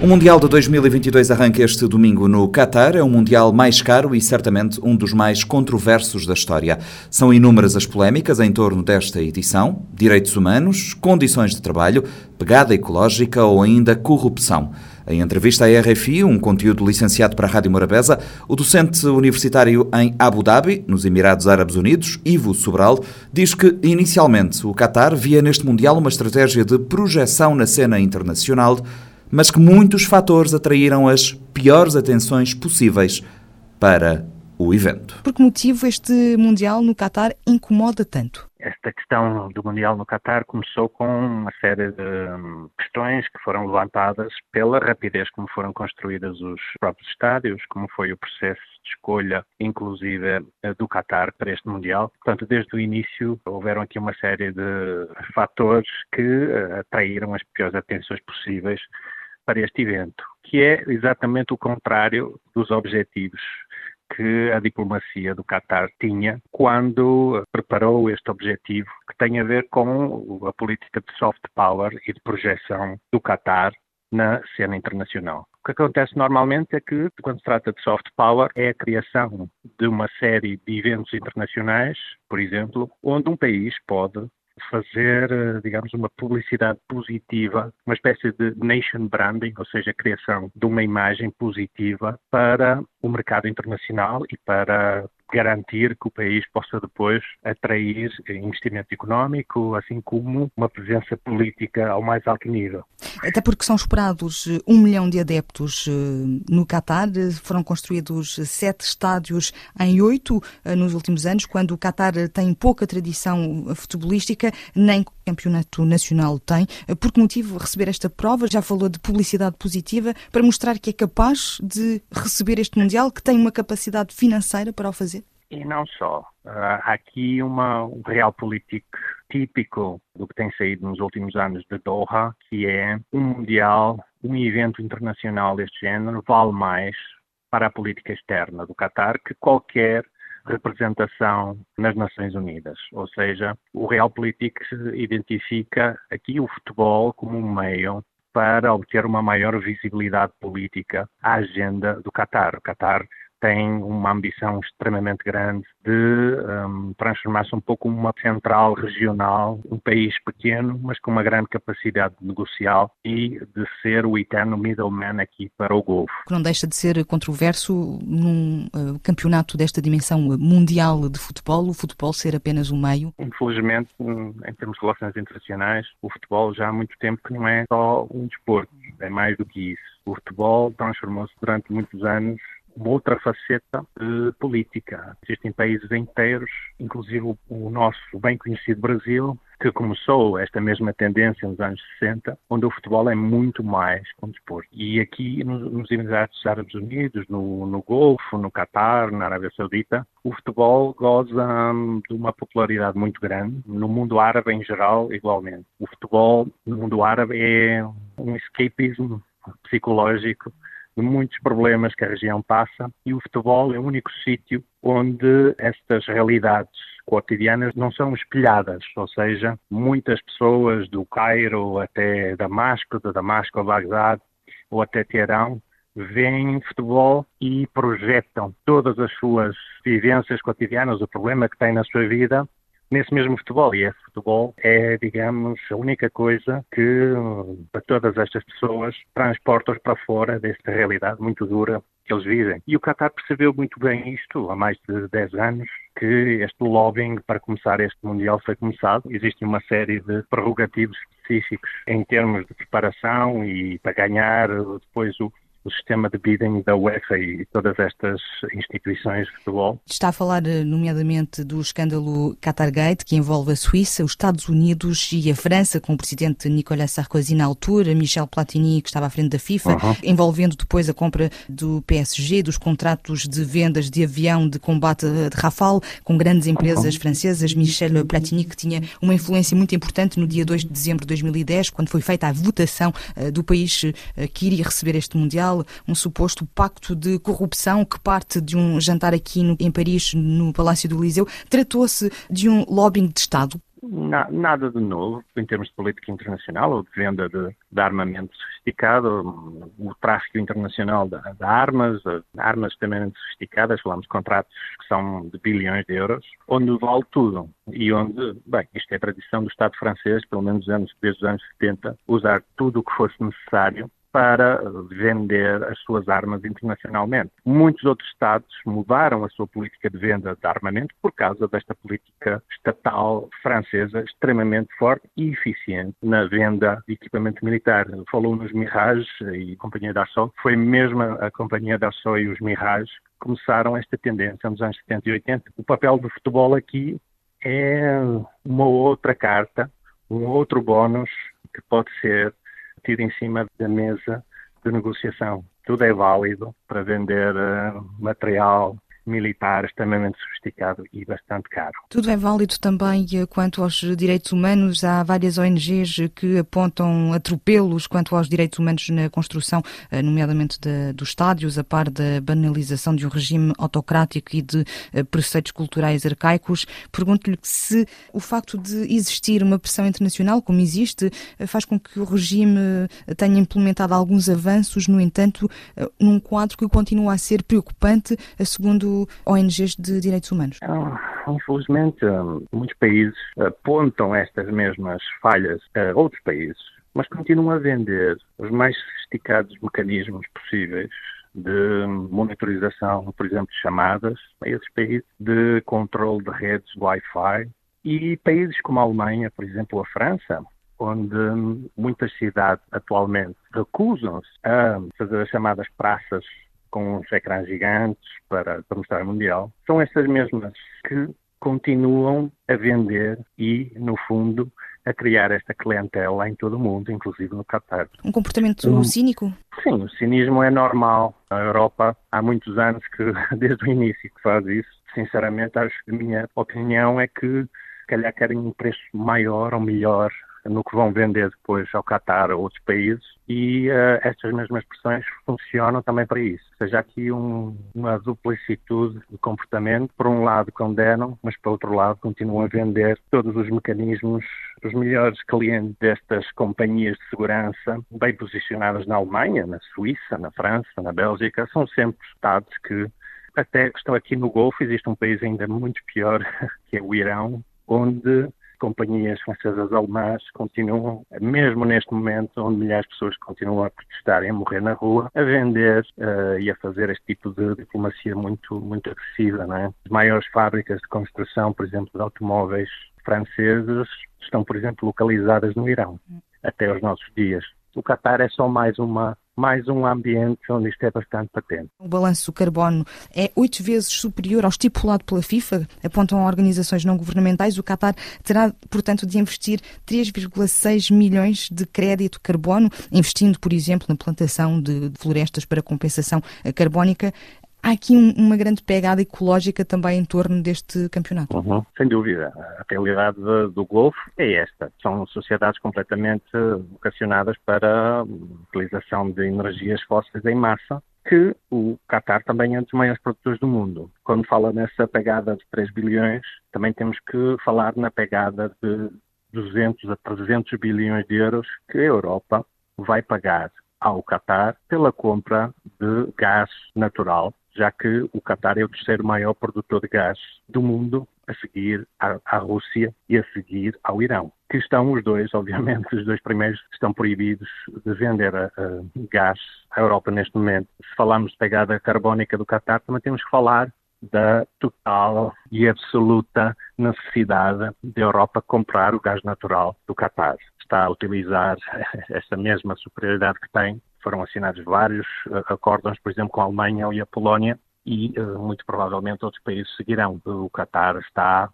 O Mundial de 2022 arranca este domingo no Qatar. É o Mundial mais caro e certamente um dos mais controversos da história. São inúmeras as polémicas em torno desta edição: direitos humanos, condições de trabalho, pegada ecológica ou ainda corrupção. Em entrevista à RFI, um conteúdo licenciado para a Rádio Morabeza, o docente universitário em Abu Dhabi, nos Emirados Árabes Unidos, Ivo Sobral, diz que inicialmente o Qatar via neste Mundial uma estratégia de projeção na cena internacional mas que muitos fatores atraíram as piores atenções possíveis para o evento. Por que motivo este Mundial no Qatar incomoda tanto? Esta questão do Mundial no Qatar começou com uma série de hum, questões que foram levantadas pela rapidez como foram construídos os próprios estádios, como foi o processo de escolha, inclusive eh, do Qatar para este Mundial. Portanto, desde o início houveram aqui uma série de fatores que eh, atraíram as piores atenções possíveis para este evento, que é exatamente o contrário dos objetivos que a diplomacia do Qatar tinha quando preparou este objetivo que tem a ver com a política de soft power e de projeção do Qatar na cena internacional. O que acontece normalmente é que, quando se trata de soft power, é a criação de uma série de eventos internacionais, por exemplo, onde um país pode fazer, eh, digamos, uma publicidade positiva, uma espécie de nation branding, ou seja, a criação de uma imagem positiva para o mercado internacional e para garantir que o país possa depois atrair investimento económico, assim como uma presença política ao mais alto nível. Até porque são esperados eh, um milhão de adeptos eh, no Catar, foram construídos sete estádios em oito eh, nos últimos anos, quando o Catar tem pouca tradição futebolística, nem campeonato nacional tem. Por que motivo receber esta prova? Já falou de publicidade positiva para mostrar que é capaz de receber este Mundial, que tem uma capacidade financeira para o fazer? E não só. Há aqui uma, um realpolitik típico do que tem saído nos últimos anos de Doha, que é um mundial, um evento internacional deste género vale mais para a política externa do Qatar que qualquer representação nas Nações Unidas. Ou seja, o Realpolitik identifica aqui o futebol como um meio para obter uma maior visibilidade política à agenda do Qatar. O Qatar tem uma ambição extremamente grande de um, transformar-se um pouco numa central regional, um país pequeno, mas com uma grande capacidade negocial e de ser o eterno middleman aqui para o Golfo. Não deixa de ser controverso num uh, campeonato desta dimensão mundial de futebol, o futebol ser apenas um meio? Infelizmente, em termos de relações internacionais, o futebol já há muito tempo que não é só um desporto, é mais do que isso. O futebol transformou-se durante muitos anos uma outra faceta de política. Existem países inteiros, inclusive o nosso bem conhecido Brasil, que começou esta mesma tendência nos anos 60, onde o futebol é muito mais que um desporto. E aqui nos Emirados Árabes Unidos, no, no Golfo, no Catar, na Arábia Saudita, o futebol goza hum, de uma popularidade muito grande. No mundo árabe em geral, igualmente. O futebol no mundo árabe é um escapismo psicológico de muitos problemas que a região passa e o futebol é o único sítio onde estas realidades cotidianas não são espelhadas, ou seja, muitas pessoas do Cairo até Damasco, de Damasco a Bagdad ou até Teherão veem futebol e projetam todas as suas vivências cotidianas, o problema que têm na sua vida nesse mesmo futebol. E esse futebol é, digamos, a única coisa que, para todas estas pessoas, transporta-os para fora desta realidade muito dura que eles vivem. E o Qatar percebeu muito bem isto há mais de 10 anos, que este lobbying para começar este Mundial foi começado. Existe uma série de prerrogativos específicos em termos de preparação e para ganhar depois o, o sistema de bidding da UEFA e todas estas instituições de futebol. Está a falar, eh, nomeadamente, do escândalo Qatargate, que envolve a Suíça, os Estados Unidos e a França, com o presidente Nicolas Sarkozy na altura, Michel Platini, que estava à frente da FIFA, uhum. envolvendo depois a compra do PSG, dos contratos de vendas de avião de combate de Rafale, com grandes empresas uhum. francesas. Michel Platini, que tinha uma influência muito importante no dia 2 de dezembro de 2010, quando foi feita a votação uh, do país que iria receber este Mundial um suposto pacto de corrupção que parte de um jantar aqui no, em Paris, no Palácio do Eliseu. Tratou-se de um lobbying de Estado? nada de novo em termos de política internacional ou de venda de, de armamento sofisticado, o tráfico internacional de, de armas, de armas extremamente sofisticadas, falamos de contratos que são de bilhões de euros, onde vale tudo e onde, bem, isto é tradição do Estado francês, pelo menos desde os anos 70, usar tudo o que fosse necessário para vender as suas armas internacionalmente. Muitos outros Estados mudaram a sua política de venda de armamento por causa desta política estatal francesa extremamente forte e eficiente na venda de equipamento militar. Falou nos Mirage e Companhia Dassault. Foi mesmo a Companhia Dassault e os Mirage que começaram esta tendência nos anos 70 e 80. O papel do futebol aqui é uma outra carta, um outro bónus que pode ser tido em cima da mesa de negociação. Tudo é válido para vender uh, material militar extremamente sofisticado e bastante caro. Tudo é válido também eh, quanto aos direitos humanos. Há várias ONGs que apontam atropelos quanto aos direitos humanos na construção, eh, nomeadamente de, dos estádios, a par da banalização de um regime autocrático e de eh, preceitos culturais arcaicos. Pergunto-lhe se o facto de existir uma pressão internacional, como existe, faz com que o regime tenha implementado alguns avanços, no entanto, num quadro que continua a ser preocupante, segundo ONGs de direitos humanos? Ah, infelizmente, hum, muitos países apontam estas mesmas falhas a outros países, mas continuam a vender os mais sofisticados mecanismos possíveis de monitorização, por exemplo, de chamadas a esses países, de controle de redes Wi-Fi e países como a Alemanha, por exemplo, a França, onde muitas cidades atualmente recusam-se a fazer as chamadas praças com uns ecrãs gigantes para, para mostrar o Mundial, são essas mesmas que continuam a vender e, no fundo, a criar esta clientela em todo o mundo, inclusive no Qatar. Um comportamento um, cínico? Sim, o cinismo é normal. A Europa há muitos anos que, desde o início, que faz isso. Sinceramente, acho que a minha opinião é que, se calhar, querem um preço maior ou melhor no que vão vender depois ao Qatar ou outros países e uh, estas mesmas pressões funcionam também para isso. Ou seja, aqui um, uma duplicitude de comportamento. Por um lado condenam, mas por outro lado continuam a vender todos os mecanismos. Os melhores clientes destas companhias de segurança, bem posicionadas na Alemanha, na Suíça, na França, na Bélgica, são sempre Estados que até estão aqui no Golfo, existe um país ainda muito pior, que é o Irão, onde companhias francesas alemãs continuam, mesmo neste momento, onde milhares de pessoas continuam a protestar e a morrer na rua, a vender uh, e a fazer este tipo de diplomacia muito, muito agressiva. Não é? As maiores fábricas de construção, por exemplo, de automóveis franceses, estão, por exemplo, localizadas no Irão, até os nossos dias. O Qatar é só mais uma mais um ambiente onde isto é bastante patente. O balanço do carbono é oito vezes superior ao estipulado pela FIFA, apontam organizações não governamentais. O Qatar terá, portanto, de investir 3,6 milhões de crédito carbono, investindo, por exemplo, na plantação de florestas para compensação carbónica há aqui um, uma grande pegada ecológica também em torno deste campeonato. Uhum. Sem dúvida. A realidade do Golfo é esta. São sociedades completamente vocacionadas para a utilização de energias fósseis em massa que o Qatar também é um dos maiores produtores do mundo. Quando fala nessa pegada de 3 bilhões, também temos que falar na pegada de 200 a 300 bilhões de euros que a Europa vai pagar ao Qatar pela compra de gás natural já que o Qatar é o terceiro maior produtor de gás do mundo, a seguir à, à, Rússia e a seguir ao Irão, que estão os dois, obviamente, os dois primeiros estão proibidos de vender a gás à Europa neste momento. Se falarmos de pegada carbónica do Qatar, também temos que falar da total e absoluta necessidade da Europa comprar o gás natural do Qatar. Está a utilizar esta mesma superioridade que tem foram assinados vários uh, acordos, por exemplo, com a Alemanha e a Polónia, e uh, muito provavelmente outros países seguirão. O Qatar está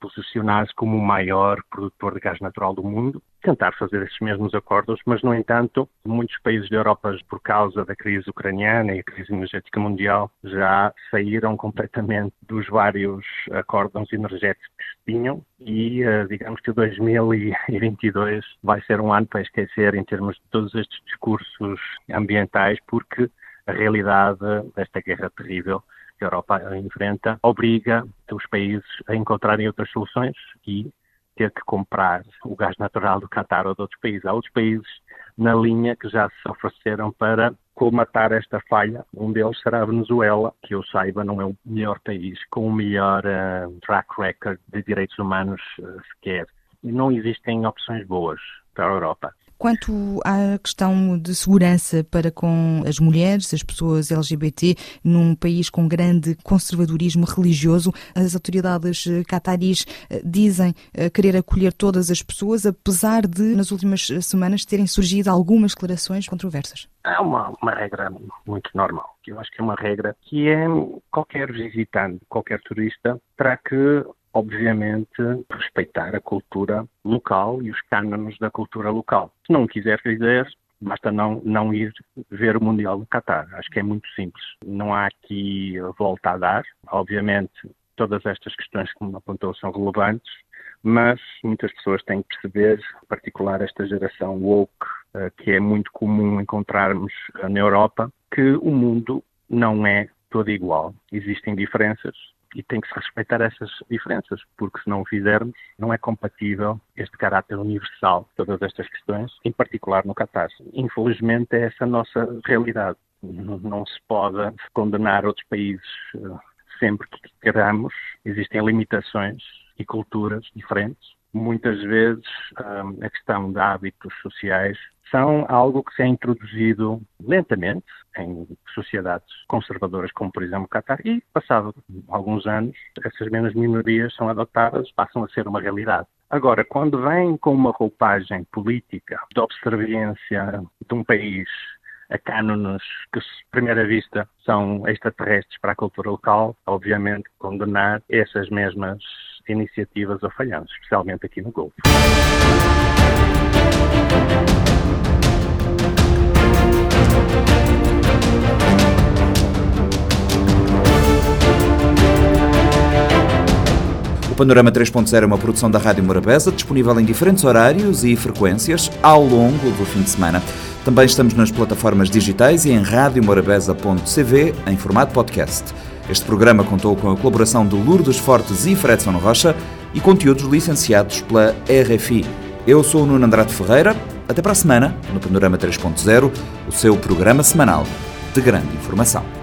posicionar-se como o maior produtor de gás natural do mundo, tentar fazer esses mesmos acordos, mas, no entanto, muitos países da Europa, por causa da crise ucraniana e a crise energética mundial, já saíram completamente dos vários acordos energéticos que tinham e, eh, digamos que 2022 vai ser um ano para esquecer em termos de todos estes discursos ambientais, porque a realidade desta guerra terrível que a Europa enfrenta obriga os países a encontrarem outras soluções e ter que comprar o gás natural do Qatar ou de outros países. Há outros países na linha que já se ofereceram para colmatar esta falha. Um deles será a Venezuela, que eu saiba não é o melhor país com o melhor uh, track record de direitos humanos uh, sequer. E não existem opções boas para a Europa. Quanto à questão de segurança para com as mulheres, as pessoas LGBT, num país com grande conservadorismo religioso, as autoridades cataris eh, dizem eh, querer acolher todas as pessoas, apesar de, nas últimas semanas, terem surgido algumas declarações controversas. É uma, uma regra muito normal. Eu acho que é uma regra que é qualquer visitante, qualquer turista, terá que obviamente, respeitar a cultura local e os cânones da cultura local. Se não quiser fazer, Basta não, não ir ver o Mundial no Qatar. Acho que é muito simples. Não há aqui volta a dar. Obviamente, todas estas questões que me apontou são relevantes, mas muitas pessoas têm que perceber, em particular esta geração woke, eh, que é muito comum encontrarmos na Europa, que o mundo não é todo igual. Existem diferenças e tem que se respeitar essas diferenças, porque se não o fizermos, não é compatível este caráter universal de todas estas questões, em particular no Qatar. Infelizmente, é essa a nossa realidade. Não se pode condenar outros países eh, sempre que queramos. Existem limitações e culturas diferentes. Muitas vezes eh, a questão de hábitos sociais são algo que se é introduzido lentamente em sociedades conservadoras, como por exemplo o Qatar, e passado alguns anos, essas mesmas minorias são adotadas, passam a ser uma realidade. Agora, quando vem com uma roupagem política de observância de um país a cânones que, à primeira vista, são extraterrestres para a cultura local, obviamente condenar essas mesmas iniciativas a falhanças, especialmente aqui no Golfo. O Panorama 3.0 é uma produção da Rádio Morabeza, disponível em diferentes horários e frequências ao longo do fim de semana. Também estamos nas plataformas digitais e em radiomorabeza.cv em formato podcast. Este programa contou com a colaboração de Lourdes Fortes e Fredson Rocha e conteúdos licenciados pela RFI. Eu sou o Nuno Andrade Ferreira. Até para a semana, no Panorama 3.0, o seu programa semanal de grande informação.